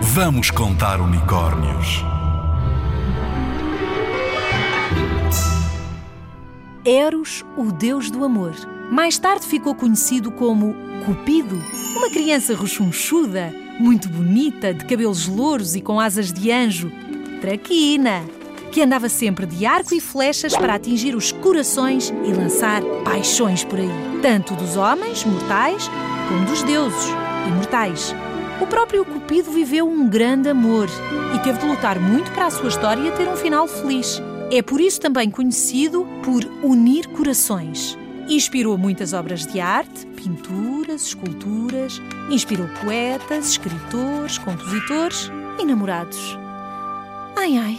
Vamos contar unicórnios. Eros, o deus do amor. Mais tarde ficou conhecido como Cupido, uma criança rechonchuda, muito bonita, de cabelos louros e com asas de anjo. Traquina, que andava sempre de arco e flechas para atingir os corações e lançar paixões por aí, tanto dos homens mortais como dos deuses imortais. O próprio Cupido viveu um grande amor e teve de lutar muito para a sua história ter um final feliz. É por isso também conhecido por unir corações. Inspirou muitas obras de arte, pinturas, esculturas, inspirou poetas, escritores, compositores e namorados. Ai ai,